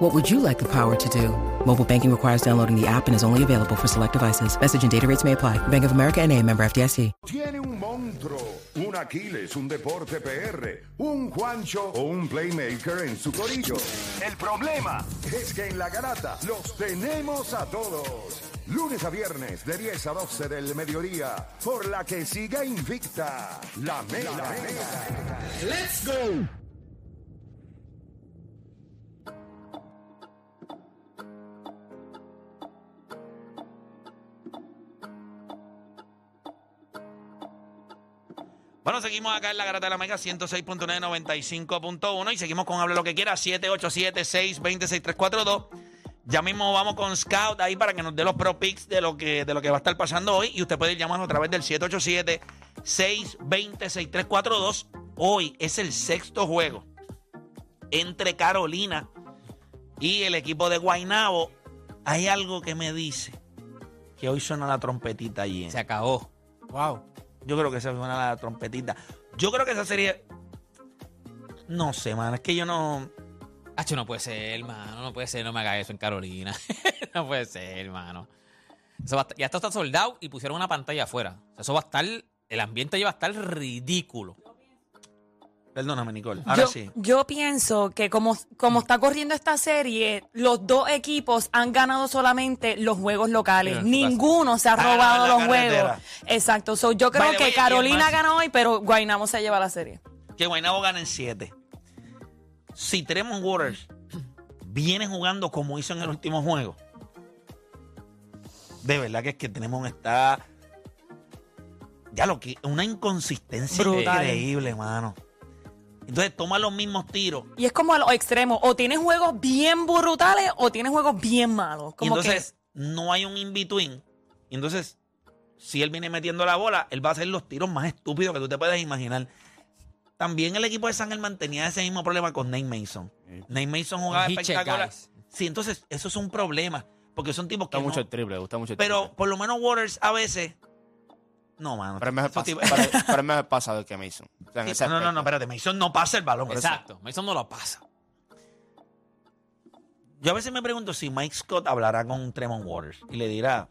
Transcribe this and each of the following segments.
What would you like the power to do? Mobile banking requires downloading the app and is only available for select devices. Message and data rates may apply. Bank of America and a member FDIC. Tiene un monstruo, un Aquiles, un Deporte PR, un Juancho o un Playmaker en su corillo. El problema es que en la garata los tenemos a todos. Lunes a viernes de 10 a 12 del mediodía, por la que siga invicta la mega. Let's go. Bueno, seguimos acá en la Garata de la Mega 106.9, 95.1 y seguimos con Hable lo que quiera, 787-620-6342. Ya mismo vamos con Scout ahí para que nos dé los pro picks de lo que, de lo que va a estar pasando hoy y usted puede llamarnos a través del 787-620-6342. Hoy es el sexto juego entre Carolina y el equipo de Guaynabo. Hay algo que me dice que hoy suena la trompetita allí. Se acabó. Wow. Yo creo que se suena la trompetita. Yo creo que esa serie. No sé, man. Es que yo no. Hacho, no puede ser, hermano. No puede ser, no me haga eso en Carolina. no puede ser, hermano. Eso va a estar- ya esto está soldado y pusieron una pantalla afuera. Eso va a estar. El ambiente va a estar ridículo. Perdóname, Nicole. Ahora yo, sí. yo pienso que como, como está corriendo esta serie, los dos equipos han ganado solamente los juegos locales. Ninguno se ha robado los carretera. juegos. Exacto. So, yo creo que Carolina ganó hoy, pero Guaynabo se lleva la serie. Que Guaynabo gana en 7. Si Tremont Waters viene jugando como hizo en el último juego, de verdad que es que Tremont está. Ya lo que. Una inconsistencia Brutal. increíble, mano. Entonces toma los mismos tiros. Y es como a los extremos. O tienes juegos bien brutales o tienes juegos bien malos. Y Como entonces no hay un in-between. Y entonces, si él viene metiendo la bola, él va a hacer los tiros más estúpidos que tú te puedes imaginar. También el equipo de San Germán tenía ese mismo problema con Nate Mason. Nate Mason jugaba espectacular. Sí, entonces eso es un problema. Porque son tipos que. gusta mucho no- el triple, gusta mucho el pero triple. por lo menos Waters a veces. No, mano. Pero es mejor, pas- mejor que Mason. O sea, Sí, no, no, no, espérate. Mason no pasa el balón. Exacto. Mason no lo pasa. Yo a veces me pregunto si Mike Scott hablará con Tremont Waters y le dirá,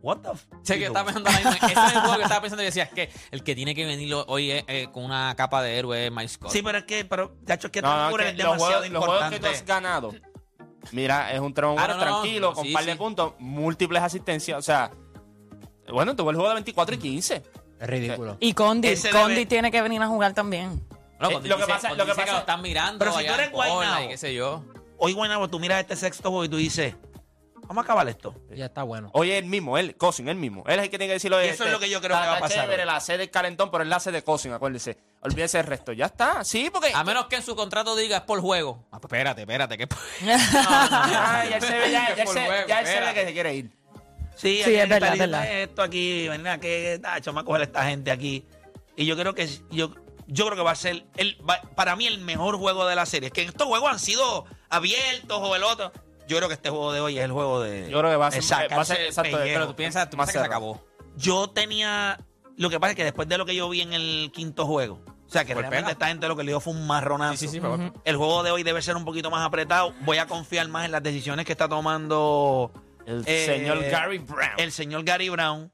What the Sé que estaba pensando misma. Ese es el juego que estaba pensando y decía es que el que tiene que venir hoy eh, eh, con una capa de héroe es Mike Scott. Sí, pero es que, pero, chacho, es que No, no, que es demasiado juegos, los juegos que tú importante. has ganado. Mira, es un Tremont Ah, Waters no, tranquilo, con sí, un par de sí. puntos, múltiples asistencias. O sea, bueno, tuvo el juego de 24 y 15. Es ridículo. Y Condi, Ese Condi debe- tiene que venir a jugar también. No, Eh, cuando lo que dice- pasa- cuando lo que dice pasa- lo están mirando. Pero si allá tú eres en Portland Guaynabo. y qué sé yo. Hoy, Guaynabo, tú miras este sexto juego y tú dices, vamos a acabar esto. Ya está bueno. Oye, él mismo, él, Cousin, él mismo. Él es el que tiene que decirlo. Y eso es lo que yo creo que va a pasar Chévere, hoy. la sede del calentón, pero él la hace de Cousin, acuérdese. Olvídese el resto. Ya está. Sí, porque. A menos que en su contrato diga es por juego. Ah, pues espérate, espérate. Que... Ah, ya él se ve, ya, ya él se, juego, ya él se ve que se quiere ir. Sí, Sí, aquí es verdad, verdad. Esto aquí, venir que tacho, vamos a coger a esta gente aquí. Y yo creo que yo, yo creo que va a ser el, va- para mí el mejor juego de la serie. Es que estos juegos han sido abiertos o el otro. Yo creo que este juego de hoy es el juego de. Yo creo que va a ser- sacarse va a ser exacto. Pero tú piensas, tú Más piensas que se acabó. Yo tenía. Lo que pasa es que después de lo que yo vi en el quinto juego, o sea, que Fue realmente pela. esta gente lo que le dio fue un marronazo. Sí, sí, sí, pero- El juego de hoy debe ser un poquito más apretado. Voy a confiar más en las decisiones que está tomando El eh, señor Gary Brown. el señor Gary Brown.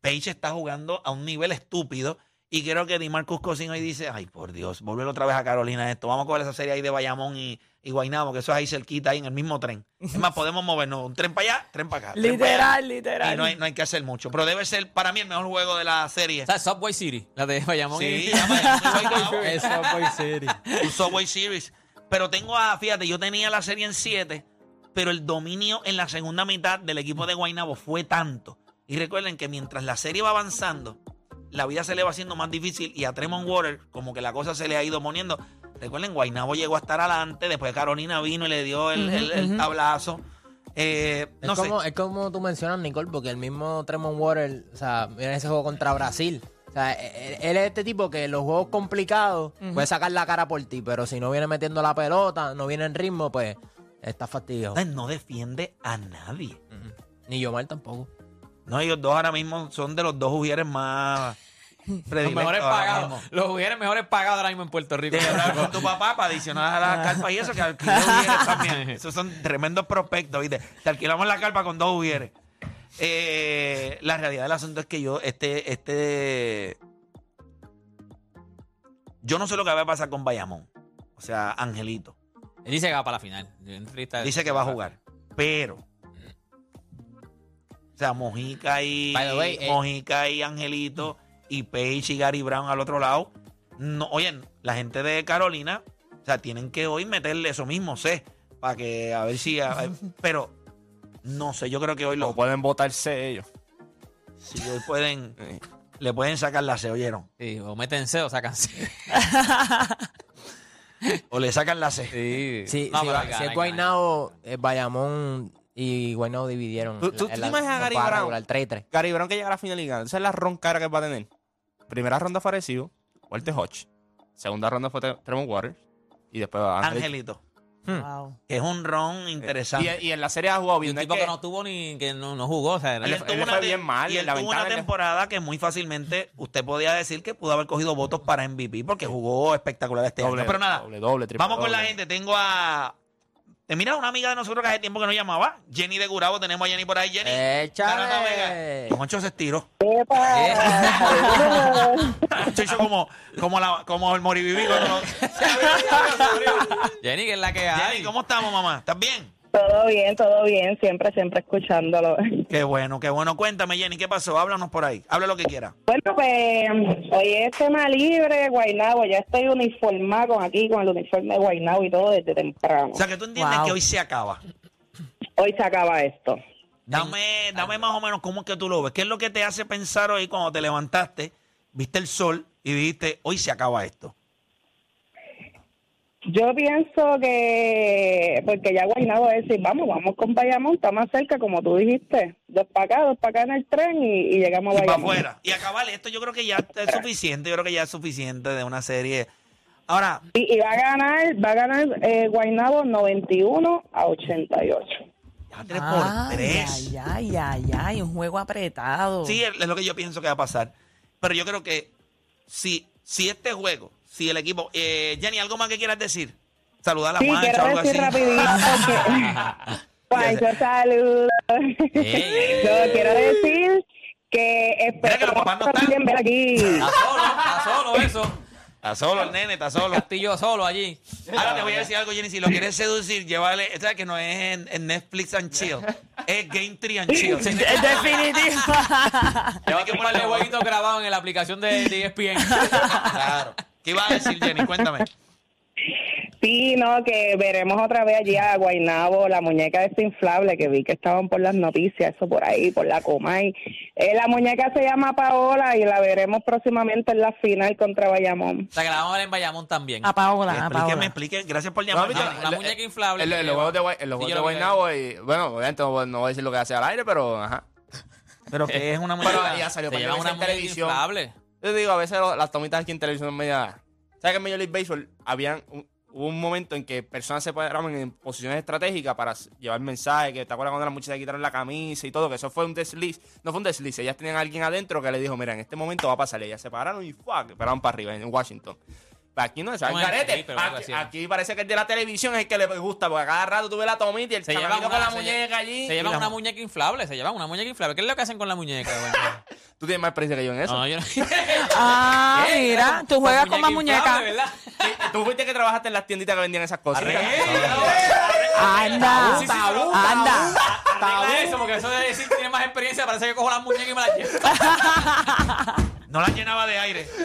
Page está jugando a un nivel estúpido. Y creo que DiMarcus Cousins hoy dice, ay, por Dios, volver otra vez a Carolina esto. Vamos a coger esa serie ahí de Bayamón y, y Guaynabo, que eso es ahí cerquita, ahí en el mismo tren. Es más, podemos movernos. Un tren para allá, tren para acá. tren para allá. Literal, literal. Y no hay, no hay que hacer mucho. Pero debe ser para mí el mejor juego de la serie. O sea, Subway City, la de Bayamón. Sí, y- ya Bayamón y Guaynabo. Eso Boy City. un Subway Series. Pero tengo a, fíjate, yo tenía la serie en 7, pero el dominio en la segunda mitad del equipo de Guaynabo fue tanto. Y recuerden que mientras la serie va avanzando, la vida se le va haciendo más difícil y a Tremont Water como que la cosa se le ha ido poniendo. Recuerden, Guaynabo llegó a estar adelante, después Carolina vino y le dio el, el- el tablazo. Eh, Es, no sé. como, es como tú mencionas, Nicole, porque el mismo Tremont Water, o sea, mira ese juego contra Brasil. O sea, él, él es este tipo que en los juegos complicados puede sacar la cara por ti, pero si no viene metiendo la pelota, no viene en ritmo, pues está fastidiado. No defiende a nadie. Ni yo mal tampoco. No, ellos dos ahora mismo son de los dos Ujieres más Los mejores pagados. Los jugadores mejores pagados ahora mismo en Puerto Rico. Hablar con tu papá para adicionar a la carpa y eso, que alquilé Ujieres también. Esos son tremendos prospectos, ¿viste? Te alquilamos la carpa con dos Ujieres. Eh, la realidad del asunto es que yo, este, este. Yo no sé lo que va a pasar con Bayamón. O sea, Angelito. Él dice que va para la final. Dice que va a jugar. Pero. O sea, Mojica y. By the way, eh, Mojica y Angelito y Page y Gary Brown al otro lado. No, oye, la gente de Carolina, o sea, tienen que hoy meterle eso mismo, sé. Para que a ver si. a- pero. No sé, yo creo que hoy O lo. pueden votarse ellos. Si hoy pueden. Le pueden sacar la C, ¿oyeron? Sí, o métense o sácanse. O le sacan la C. Sí. Sí, No, sí, pero va- hay que si ganar, es que. Guaynabo, eh, Bayamón y Guaynabo dividieron. ¿Tú- tú- tú te imaginas a Gary Brown? regular, 3-3. Gary Brown que llega a la final y gana. Esa es la roncara que va a tener. Primera ronda fue Arecibo, Walter Hodge. Segunda ronda fue Tre- Tremont Waters. Y después va Angelito. Angelito. Wow. Que es un ron interesante. Y, y en la serie ha jugado Y bien. un no es tipo que... que- no tuvo ni que no, no jugó. O sea, le él él una fue bien mal, Y él la tuvo una temporada que muy fácilmente usted podía decir que pudo haber cogido votos para MVP porque jugó espectacular este Doble, año. Pero nada, doble, doble, triple vamos con la gente. Tengo a. Eh, mira, una amiga de nosotros que hace tiempo que no llamaba, Jenny de Gurabo. Tenemos a Jenny por ahí. Jenny. ¡Échale! Moncho se estiró. Hizo como, como, la, como el moribibi. cuando lo- Jenny, que es la que hay. Jenny, ¿cómo estamos, mamá? ¿Estás bien? Todo bien, todo bien, siempre, siempre escuchándolo. Qué bueno, qué bueno. Cuéntame, Jenny, ¿qué pasó? Háblanos por ahí. Habla lo que quiera. Bueno, pues hoy es tema libre, Guaynabo, ya estoy uniformada con aquí, con el uniforme de Guaynabo y todo desde temprano. O sea, que tú entiendes Wow. que hoy se acaba. Hoy se acaba esto. Dame, dame más o menos cómo es que tú lo ves. ¿Qué es lo que te hace pensar hoy cuando te levantaste, viste el sol y dijiste, hoy se acaba esto? Yo pienso que, porque ya Guaynabo va a decir, vamos, vamos con Bayamón, está más cerca, como tú dijiste, dos para acá, dos para acá en el tren y, y llegamos a Y para Bayamón. afuera. Y acabar esto yo creo que ya es suficiente. Yo creo que ya es suficiente de una serie. Ahora, Y, y va a ganar, va a ganar eh, Guaynabo 91 a 88. ya tres Ay, por tres. Ay, ay, ay, ay, un juego apretado. Sí, es es lo que yo pienso que va a pasar. Pero yo creo que si, si este juego, si el equipo... Eh, Jenny, ¿algo más que quieras decir? Saludar a la Sí, Juancha o quiero algo decir así. rapidito que... Juancho, saludos. Yo quiero decir que Mira que los espero papás no están. ver aquí. Está solo, está solo eso. Está solo el nene, está solo. Castillo solo allí. Ahora te voy a decir algo, Jenny. Si lo quieres seducir, llévale. ¿Sabes que no es en, en Netflix and Chill? Es Game Tree and Chill. Es definitivo. Lleva que ponerle jueguitos grabados en la aplicación de, de ESPN. Claro. ¿Qué ibas a decir, Jenny? Cuéntame. Sí, no, que veremos otra vez allí a Guainabo, la muñeca desinflable que vi que estaban por las noticias, eso por ahí, por la Comay. Eh, la muñeca se llama Paola y la veremos próximamente en la final contra Bayamón. O sea, que la vamos a ver en Bayamón también. A Paola, a Explíqueme, Paola. explique. Gracias por No, llamar. viste, la el- muñeca inflable En, los juegos de, Guaynabo, y bueno, obviamente no, voy- no voy a decir lo que hace al aire, pero ajá. Pero que es una Pero muñeca. ya salió Se par de lleva veces una en muñeca televisión. inflable. Yo digo, a veces las tomitas aquí en televisión media... ¿Sabes que en Major League Baseball habían un, hubo un momento en que personas se paraban en posiciones estratégicas para llevar mensajes? Que te acuerdas cuando las muchachas quitaron la camisa y todo, que eso fue un desliz. No fue un desliz, ellas tenían a alguien adentro que le dijo, mira, en este momento va a pasar. Ellas se pararon y fuck, esperaron para arriba en Washington. Aquí no es clip, pero algo Aquí, parece que el de la televisión es el que le gusta, porque a cada rato tú ves la tomita y el Se chamaquito una, con la se muñeca allí. Se la- una muñeca inflable, se llevan una muñeca inflable. ¿Qué es lo que hacen con la muñeca? Tú tienes más experiencia que yo en eso. No, no, yo no. Ah, ¿Qué? mira, tú juegas con más muñecas. Tú fuiste que trabajaste en las tienditas que vendían esas cosas. Anda, Sí, sí, pero- anda. Arregla eso, porque eso de decir que tiene más experiencia, parece que cojo las muñecas y me las llevo. No la llenaba de aire.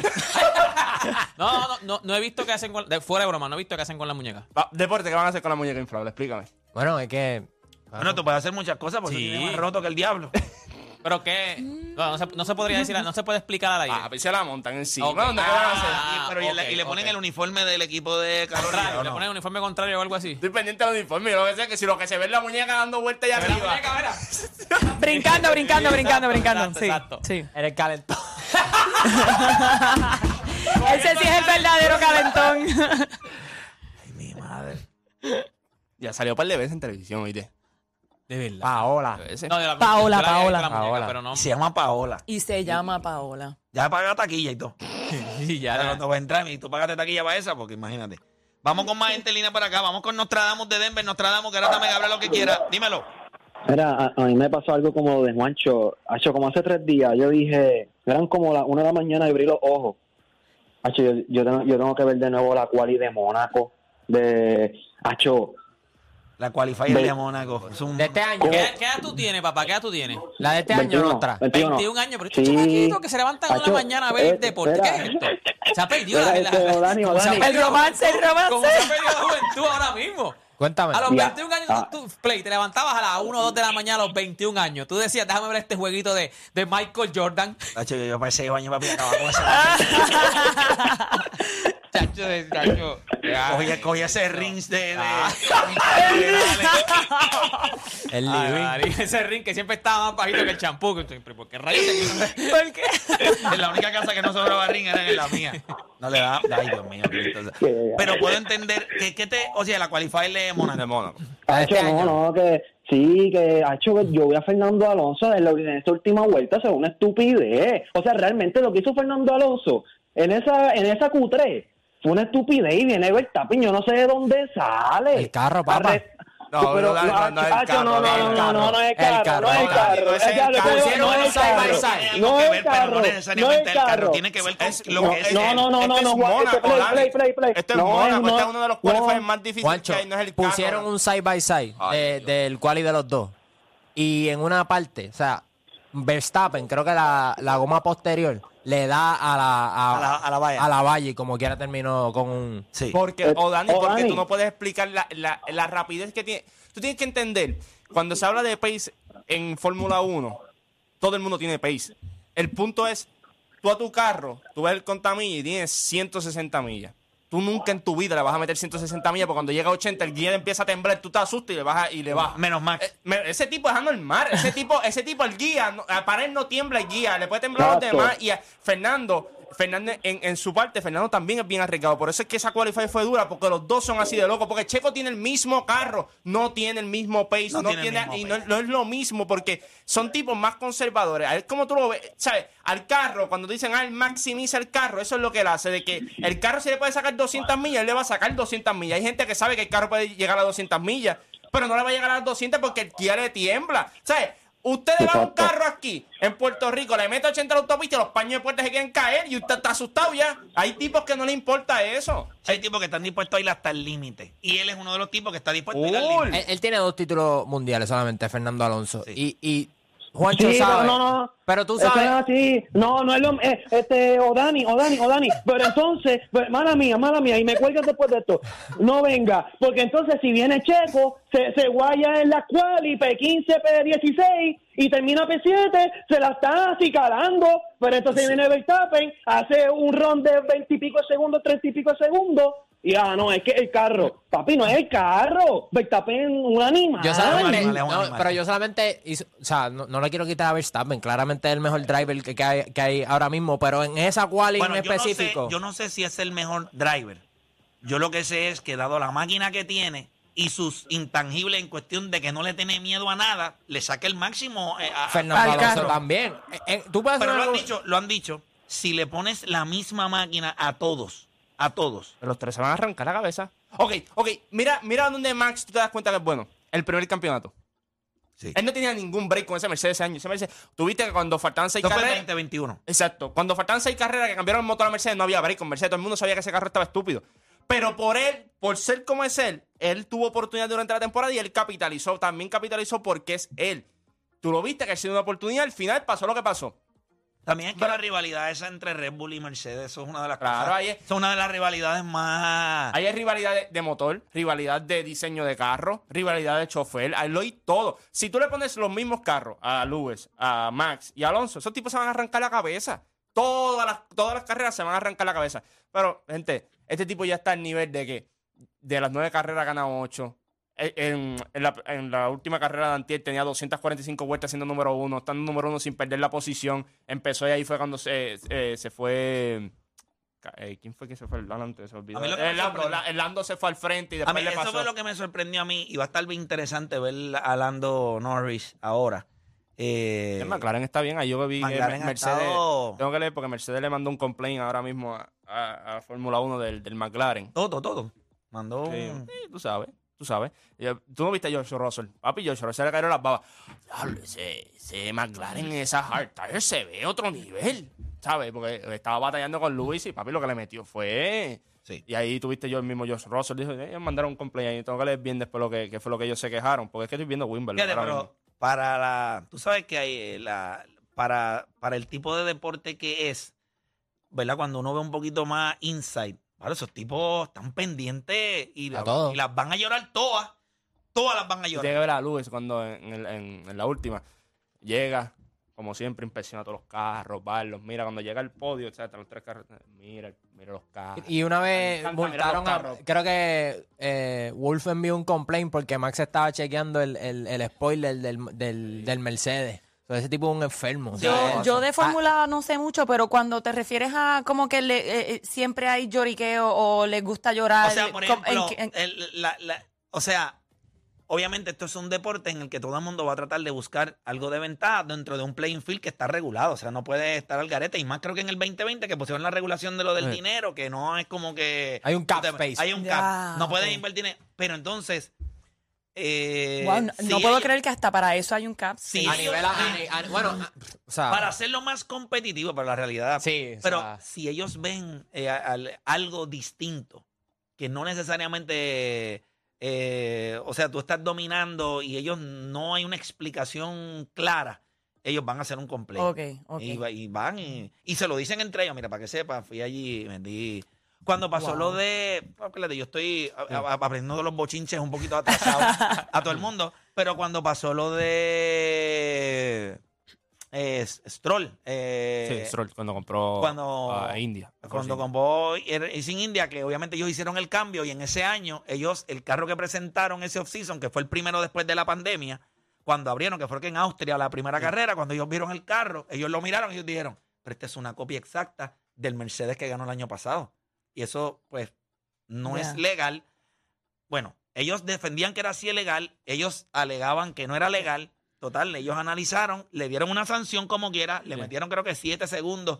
No, no, no, no he visto qué hacen con. De, fuera de broma, no he visto qué hacen con las muñecas. Va, Deporte, ¿qué van a hacer con la muñeca inflable? Explícame. Bueno, es que. Bueno, tú puedes hacer muchas cosas porque Sí. tienes más roto que el diablo. Pero que no, no se, no se podría decir, no se puede explicar al aire. Ah, pues se la montan encima. Ok. ¿Dónde Ah, qué van a hacer? ah, pero y, le, ok, y le ponen ok. el uniforme del equipo de Carolina. Contrario, ¿o le no? ponen uniforme contrario o algo así. Estoy pendiente del uniforme. Yo lo que sé es que si lo que se ve es la muñeca dando vueltas allá arriba. muñeca, mira. Brincando, brincando, brincando, brincando. exacto, Sí, exacto. sí. En el calentón. Ese sí es el verdadero calentón. Ay, mi madre. Ya salió un par de veces en televisión, oíste. De verdad. Paola. No, de la- Paola, Paola. la muñeca, Paola. Pero no. Se llama Paola. Y se llama Paola. Ya paga taquilla y todo. Sí, ya. Pero no va a entrar y tú pagaste taquilla para esa, porque imagínate. Vamos con más gente en línea para acá. Vamos con Nostradamus de Denver. Nostradamus, que ahora también habla lo que quiera. Dímelo. Mira, a, a mí me pasó algo como de Juancho. Hacho, como hace tres días, yo dije, eran como las una de la mañana y abrí los ojos. Hacho, yo, yo, tengo, yo tengo que ver de nuevo la quali de Mónaco. De, Hacho, La qualifier de Mónaco. Es un- De este año. ¿Qué, ¿Qué edad tú tienes, papá? ¿Qué edad tú tienes? La de este año, 21, Nostra. 21. 21 años, pero estos Sí. que se levantan en Hacho, una mañana a ver eh, deporte. ¿Qué espera. es esto? Se ha perdido la, la, este, Dani, ¿cómo se ha Dani. perdido- El romance, el romance. ¿Cómo se ha perdido la juventud ahora mismo? Cuéntame. A los Ya. 21 años, Ah. tú, Play, te levantabas a las 1 o 2 de la mañana a los 21 años. Tú decías, déjame ver este jueguito de, de Michael Jordan. Tacho, yo, yo para ese baño, papi, acababa con ese Chacho, de- chacho. Cogía, cogía ese rings de... de- Ah. El Ay, living. María, ese ring que siempre estaba más bajito que el champú. que- pero ¿Por qué rayos? te- ¿Por qué? En la única casa que no sobraba ring era en la mía. No le da... Ay, Dios mío. Cristo. que- Pero puedo entender que, que te... O sea, la qualifier de. De Mónaco. Hacho, este no, año. no, que sí, que Hacho, yo voy a Fernando Alonso en, la, en esta última vuelta, eso es una estupidez. O sea, realmente lo que hizo Fernando Alonso en esa, en esa Q3 fue una estupidez y viene Verstappen, yo no sé de dónde sale. El carro, papá. Arre- No, pero, no, no, no es el Hacho, carro, no, no, no es no, el no, no, no es carro, carro, no es carro. no es carro. no es un el side by carro. No que es carro, necesariamente no es el carro. Tiene que ver con Es- lo no, que es... no, no, no, Esto no, es no, este- play, play, play, play. Esto es No, Mónaco, no, este es uno de los no. más difíciles que hay, no es el carro. pusieron un side by side Dios. del quali de los dos. Y en una parte, o sea, Verstappen, creo que la goma posterior le da a la, a, A la- a la valla. a la valla y como quiera terminó con un... Sí. Porque, Eh, o Dani, o porque Dani. tú no puedes explicar la, la, la rapidez que tiene. Tú tienes que entender, cuando se habla de pace en Fórmula 1, todo el mundo tiene pace. El punto es, tú a tu carro, tú ves el contamilla y tienes 160 millas. Tú nunca en tu vida le vas a meter 160 millas porque cuando llega a 80 el guía empieza a temblar, tú te asustas y le bajas y le bajas. Menos Max. Eh, ese tipo es anormal. Ese tipo, ese tipo, el guía, no- para él no tiembla el guía, le puede temblar a los demás. Y a Fernando, Fernando en, en su parte, Fernando también es bien arriesgado. Por eso es que esa qualify fue dura, porque los dos son así de locos. Porque Checo tiene el mismo carro, no tiene el mismo pace, No no, tiene y no, no es lo mismo, porque son tipos más conservadores. A ver cómo tú lo ves, ¿sabes? Al carro, cuando dicen, ah, él maximiza el carro, eso es lo que él hace, de que el carro si le puede sacar 200 millas, él le va a sacar 200 millas. Hay gente que sabe que el carro puede llegar a 200 millas, pero no le va a llegar a las 200 porque el guía le tiembla. ¿Sabes? Usted le va a un carro aquí, en Puerto Rico, le mete 80 a la autopista y los paños de puerta se quieren caer y usted está asustado ya. Hay tipos que no le importa eso. Hay tipos que están dispuestos a ir hasta el límite. Y él es uno de los tipos que está dispuesto a ir al límite. Él, él tiene dos títulos mundiales solamente, Fernando Alonso. Sí. Y, y Juancho Sí, sabe. pero no, no. Pero tú no es sabes. así. No, no es lo eh, este, o Dani, o Dani, o Dani. Pero entonces, pues, mala mía, mala mía, y me cuelgas después de esto. No venga, porque entonces si viene Checo, se, se guaya en la quali, P15, P16, y termina P7, se la está acicalando. Pero entonces viene Verstappen, hace un ron de 20 y pico segundos, 30 y pico segundos. Y ah, no, es que el carro. Papi, no es el carro. Verstappen, un animal. Yo solamente, animal, es un no, animal. pero yo solamente, hizo- o sea, no, no le quiero quitar a Verstappen, claramente es el mejor driver que, que hay, que hay ahora mismo, pero en esa Bueno, en yo no, sé, específico, yo no sé si es el mejor driver. Yo lo que sé es que dado la máquina que tiene y sus intangibles en cuestión de que no le tiene miedo a nada, le saca el máximo eh, a, a- Fernando Al Alonso carro. también. Eh, eh, tú puedes Pero hacer lo han una- dicho, lo han dicho, si le pones la misma máquina a todos, a todos. Los tres se van a arrancar la cabeza. Ok, ok, mira, mira donde Max tú te das cuenta que es bueno. El primer campeonato. Sí. Él no tenía ningún break con ese Mercedes ese año. Ese Mercedes, tuviste que cuando faltaban seis carreras. 2021. Exacto. Cuando faltaban seis carreras que cambiaron el motor a Mercedes, no había break con Mercedes. Todo el mundo sabía que ese carro estaba estúpido. Pero por él, por ser como es él, él tuvo oportunidad durante la temporada y él capitalizó. También capitalizó porque es él. Tú lo viste que ha sido una oportunidad. Al final pasó lo que pasó. También es que la rivalidad esa entre Red Bull y Mercedes, eso es una de las Claro, cosas. ahí es- eso es una de las rivalidades más. Ahí hay rivalidad de, de motor, rivalidad de diseño de carro, rivalidad de chofer, ahí lo hay todo. Si tú le pones los mismos carros a Lewis, a Max y a Alonso, esos tipos se van a arrancar la cabeza. Todas las, todas las carreras se van a arrancar la cabeza. Pero, gente, este tipo ya está al nivel de que de las nueve carreras gana ocho. Eh, En, en la, en la última carrera de Antier tenía 245 vueltas siendo número uno, estando número uno sin perder la posición. Empezó y ahí fue cuando se, eh, se fue. eh, ¿Quién fue que se fue adelante? Se olvidó. A El Lando, la- el Lando se fue al frente y A después mí, le eso pasó. fue lo que me sorprendió a mí y va a estar bien interesante ver a Lando Norris ahora. Eh, El McLaren está bien, ahí yo vi McLaren Mercedes. estado- Tengo que leer porque Mercedes le mandó un complaint ahora mismo a, a- a Fórmula 1 del, del McLaren. todo, todo. Mandó Sí, un- sí, tú sabes, tú sabes. Tú no viste a George Russell. Papi, George Russell le cayeron las babas. Diablo, ese, ese McLaren, esa hard tire se ve otro nivel. ¿Sabes? Porque estaba batallando con Luis y papi lo que le metió fue. Sí. Y ahí tuviste yo el mismo George Russell. Dijo, eh, ellos mandaron un ahí. Tengo que leer bien después lo que, que fue lo que ellos se quejaron. Porque es que estoy viendo Wimbledon. Fíjate, pero mismo. para la. Tú sabes que hay eh, la. Para, para el tipo de deporte que es, ¿verdad? Cuando uno ve un poquito más insight, claro, esos tipos están pendientes y, la- las van a llorar todas. Todas las van a llorar. Tiene que ver a Luis cuando en, el- en- en la última llega, como siempre, impresiona a todos los carros, va, los mira. Cuando llega al podio, etcétera, los tres carros, mira, mira los carros. Y una vez encanta multaron a. Creo que eh, Wolf envió un complaint porque Max estaba chequeando el, el, el spoiler del, del, del Mercedes. O sea, ese tipo es un enfermo. Yo, yo de Ah, Fórmula no sé mucho, pero cuando te refieres a como que le- eh, eh, siempre hay lloriqueo o les gusta llorar. O sea, por ejemplo, en- en- el- la- la- o sea, obviamente esto es un deporte en el que todo el mundo va a tratar de buscar algo de ventaja dentro de un playing field que está regulado. O sea, no puede estar al garete. Y más creo que en el 2020 que pusieron la regulación de lo del Sí. dinero, que no es como que... Hay un cap te- space. Hay un cap. No puedes invertir en... Pero entonces... eh, Wow, no, puedo creer que hasta para eso hay un cap. Sí. a nivel. a- a- a- bueno, o sea. Para hacerlo más competitivo, pero la realidad... Sí, o Pero sea, si ellos ven eh, al- algo distinto, que no necesariamente, eh, o sea, tú estás dominando y ellos no hay una explicación clara, ellos van a hacer un completo. Ok, ok. Y, va- y van y, y se lo dicen entre ellos. Mira, para que sepa, fui allí y vendí. Cuando pasó Wow. lo de. yo estoy a- a- aprendiendo de los bochinches un poquito atrasado a todo el mundo. Pero cuando pasó lo de. eh, Stroll. eh, Sí, Stroll, cuando compró cuando- a India. cuando compró Racing India, que obviamente ellos hicieron el cambio y en ese año, ellos, el carro que presentaron ese off-season, que fue el primero después de la pandemia, cuando abrieron, que fue que en Austria la primera carrera, cuando ellos vieron el carro, ellos lo miraron y ellos dijeron, pero esta es una copia exacta del Mercedes que ganó el año pasado. Y eso, pues, no es legal. Bueno, ellos defendían que era así legal, ellos alegaban que no era legal. Total, ellos analizaron, le dieron una sanción como quiera, le Sí. metieron creo que siete segundos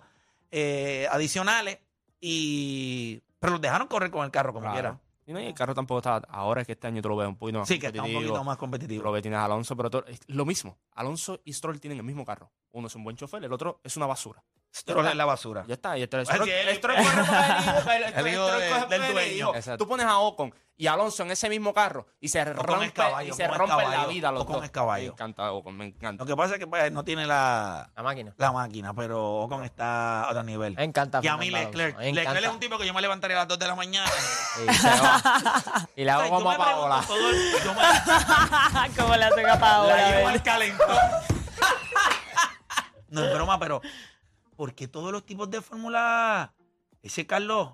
eh, adicionales y pero los dejaron correr con el carro como Claro. quiera. Y no, y el carro tampoco está. Ahora es que este año tú lo ves un poquito más Sí, que está un competitivo. poquito más competitivo. lo ves, tienes a Alonso, pero todo- es lo mismo. Alonso y Stroll tienen el mismo carro. Uno es un buen chofer, el otro es una basura. Stroll es la basura. Ya está. Y este, Así Stroll, el hijo, el- El hijo del el dueño. Tú pones a Ocon y Alonso en ese mismo carro y se rompe, caballo, y se rompe la vida los Ocon dos. es caballo. Me encanta Ocon, me encanta. Lo que pasa es que pues, no tiene la, La máquina. la máquina, pero Ocon está a otro nivel. Me encanta. Y a mí Leclerc. Leclerc es un tipo que yo me levantaría a las 2 de la mañana. Y, y le hago como a Paola. el- ¿Cómo le hacen a Paola? La llevo ven? al calentón. no es broma, pero ¿por qué todos los tipos de fórmula? Ese Carlos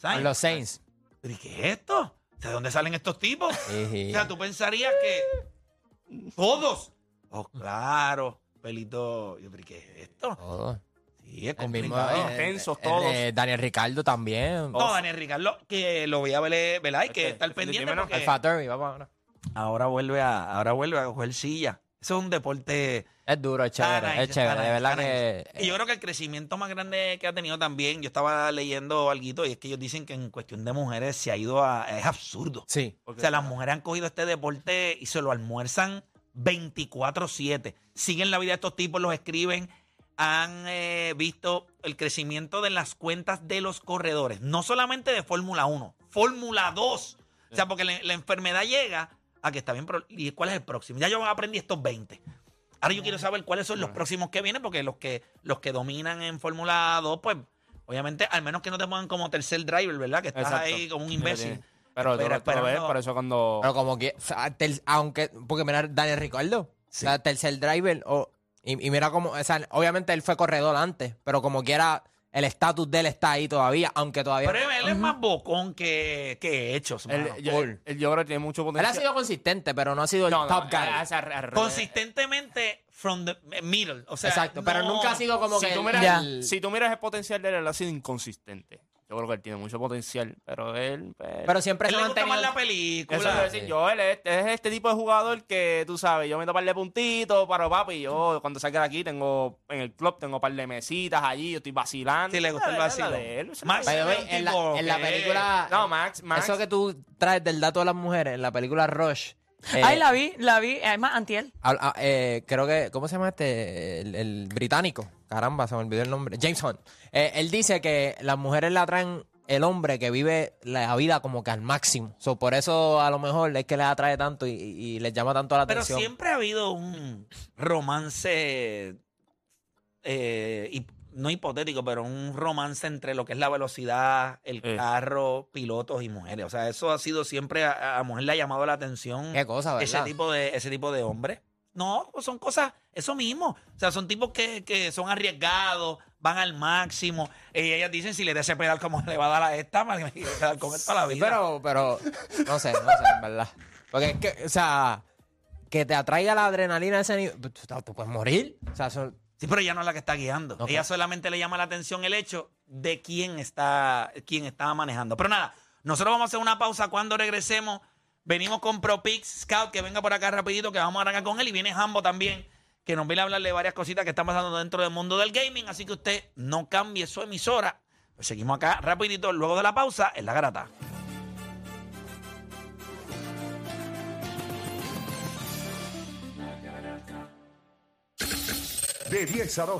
Sainz. Los Saints. ¿Pero y qué es esto? ¿De dónde salen estos tipos? O sea, tú pensarías que todos. Oh, claro. Pelito. Yo, ¿pero y qué es esto? Todo. Sí, es mismo. complicado. Intensos eh, todos. eh, Daniel Ricardo también. No, Daniel Ricardo, que lo voy a ver, ¿verdad? Hay que Este, estar pendiente porque Alfa Turby, vamos ahora. ahora vuelve a, ahora vuelve a coger silla. Eso es un deporte Es duro, es chévere. es chévere. De verdad que. Y yo creo que el crecimiento más grande que ha tenido también, yo estaba leyendo algo y es que ellos dicen que en cuestión de mujeres se ha ido a... Es absurdo. Sí. O sea, las mujeres han cogido este deporte y se lo almuerzan 24/7. Siguen la vida de estos tipos, los escriben, han eh, visto el crecimiento de las cuentas de los corredores. No solamente de Fórmula 1, Fórmula 2. O sea, porque la, la enfermedad llega a que está bien, pero ¿y cuál es el próximo? Ya yo aprendí estos 20. Ahora yo quiero saber cuáles son los próximos que vienen, porque los que, los que dominan en Fórmula 2, pues, obviamente, al menos que no te pongan como tercer driver, ¿verdad? Que estás Exacto. ahí como un imbécil. Pero, tú, Pero tú lo ves, esperando- por eso cuando... Pero como que, o sea, ter- aunque, porque mira, Daniel Ricardo, o sea, tercer driver, o, y, y mira como, o sea, obviamente él fue corredor antes, pero como quiera, el estatus de él está ahí todavía, aunque todavía... Pero él es más bocón que, que hechos, él, mano. yo, él- yo creo que tiene mucho él potencial. ha sido consistente, pero no ha sido el No, no, top guy. a- a- a- a- Consistentemente from the middle. O sea, Exacto, pero no- nunca ha sido como si que tú, miras, el- si tú miras el potencial de él, él ha sido inconsistente. Yo creo que él tiene mucho potencial, pero él... pues, pero siempre Él se le ha gusta más mantenido... la película. Eso quiero decir, yo, él es, es este tipo de jugador que tú sabes, yo meto par de puntitos para papi, yo cuando salga de aquí tengo, en el club tengo par de mesitas allí, yo estoy vacilando. Sí, le gusta el es la de él, esa es Max la de By él. the way, un en la, en película... No, Max, Max. Eso que tú traes del dato de las mujeres, en la película Rush... eh, Ay, la vi, la vi. Además, Antiel. habla- ah, eh, creo que, ¿cómo se llama este? El, el británico. Caramba, se me olvidó el nombre. James Hunt. Eh, él dice que las mujeres le atraen el hombre que vive la vida como que al máximo. So, por eso a lo mejor es que les atrae tanto y, y- y les llama tanto la Pero atención. siempre ha habido un romance, eh, no hipotético, pero un romance entre lo que es la velocidad, el Eh. carro, pilotos y mujeres. O sea, eso ha sido siempre, a, a mujer le ha llamado la atención Qué cosa, ese ¿verdad? tipo de ese tipo de hombre. No, pues son cosas, eso mismo. O sea, son tipos que, que son arriesgados, van al máximo. Y ellas dicen, si le da ese pedal como le va a dar a esta, me quiero quedar con él toda la Sí, vida. pero, pero, no sé, no sé, en verdad. Porque es que, o sea, que te atraiga la adrenalina a ese nivel, tú puedes morir. O sea, son- Sí, pero ella no es la que está guiando. Ella solamente le llama la atención el hecho de quién está, quién está manejando. Pero nada, nosotros vamos a hacer una pausa cuando regresemos. Venimos con ProPix Scout, que venga por acá rapidito, que vamos a arrancar con él. Y viene Hambo también, que nos viene a hablar de varias cositas que están pasando dentro del mundo del gaming. Así que usted no cambie su emisora. Pues seguimos acá rapidito, luego de la pausa, en la garata. De 10 a 12.